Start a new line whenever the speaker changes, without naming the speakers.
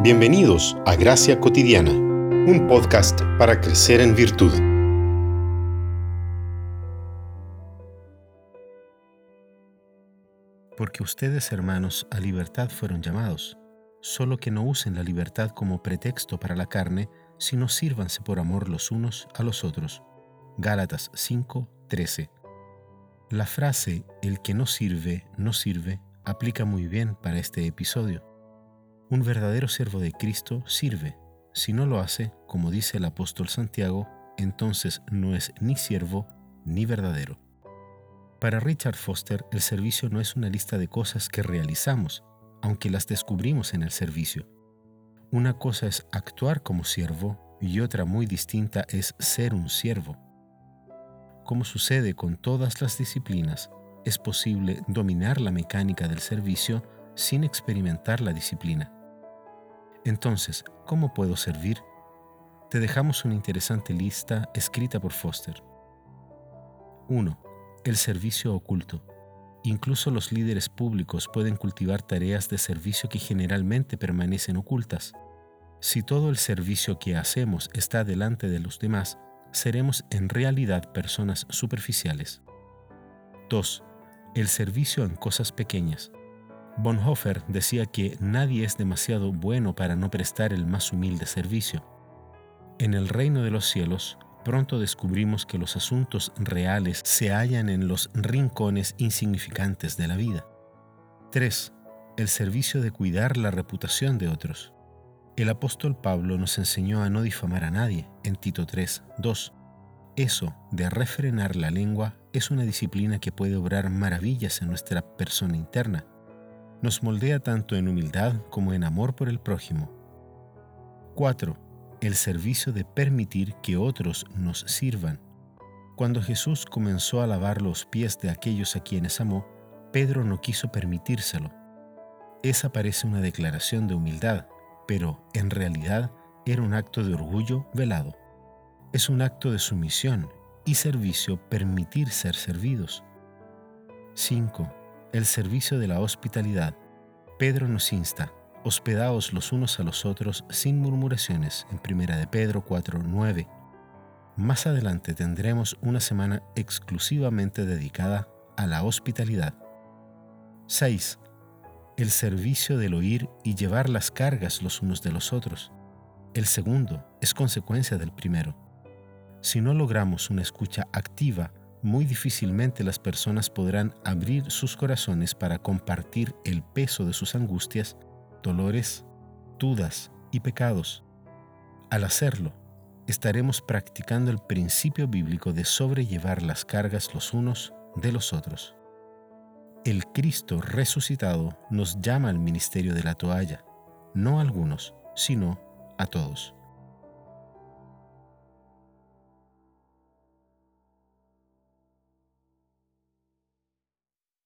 Bienvenidos a Gracia Cotidiana, un podcast para crecer en virtud.
Porque ustedes, hermanos, a libertad fueron llamados, solo que no usen la libertad como pretexto para la carne, sino sírvanse por amor los unos a los otros. Gálatas 5:13. La frase el que no sirve, no sirve aplica muy bien para este episodio. Un verdadero siervo de Cristo sirve. Si no lo hace, como dice el apóstol Santiago, entonces no es ni siervo ni verdadero. Para Richard Foster, el servicio no es una lista de cosas que realizamos, aunque las descubrimos en el servicio. Una cosa es actuar como siervo y otra muy distinta es ser un siervo. Como sucede con todas las disciplinas, es posible dominar la mecánica del servicio sin experimentar la disciplina. Entonces, ¿cómo puedo servir? Te dejamos una interesante lista escrita por Foster. 1. El servicio oculto. Incluso los líderes públicos pueden cultivar tareas de servicio que generalmente permanecen ocultas. Si todo el servicio que hacemos está delante de los demás, seremos en realidad personas superficiales. 2. El servicio en cosas pequeñas. Bonhoeffer decía que nadie es demasiado bueno para no prestar el más humilde servicio. En el reino de los cielos, pronto descubrimos que los asuntos reales se hallan en los rincones insignificantes de la vida. 3. El servicio de cuidar la reputación de otros. El apóstol Pablo nos enseñó a no difamar a nadie en Tito 3, 2. Eso de refrenar la lengua es una disciplina que puede obrar maravillas en nuestra persona interna nos moldea tanto en humildad como en amor por el prójimo. 4. El servicio de permitir que otros nos sirvan. Cuando Jesús comenzó a lavar los pies de aquellos a quienes amó, Pedro no quiso permitírselo. Esa parece una declaración de humildad, pero en realidad era un acto de orgullo velado. Es un acto de sumisión y servicio permitir ser servidos. 5 el servicio de la hospitalidad. Pedro nos insta, hospedaos los unos a los otros sin murmuraciones, en 1 de Pedro 4:9. Más adelante tendremos una semana exclusivamente dedicada a la hospitalidad. 6. El servicio del oír y llevar las cargas los unos de los otros. El segundo es consecuencia del primero. Si no logramos una escucha activa, muy difícilmente las personas podrán abrir sus corazones para compartir el peso de sus angustias, dolores, dudas y pecados. Al hacerlo, estaremos practicando el principio bíblico de sobrellevar las cargas los unos de los otros. El Cristo resucitado nos llama al ministerio de la toalla, no a algunos, sino a todos.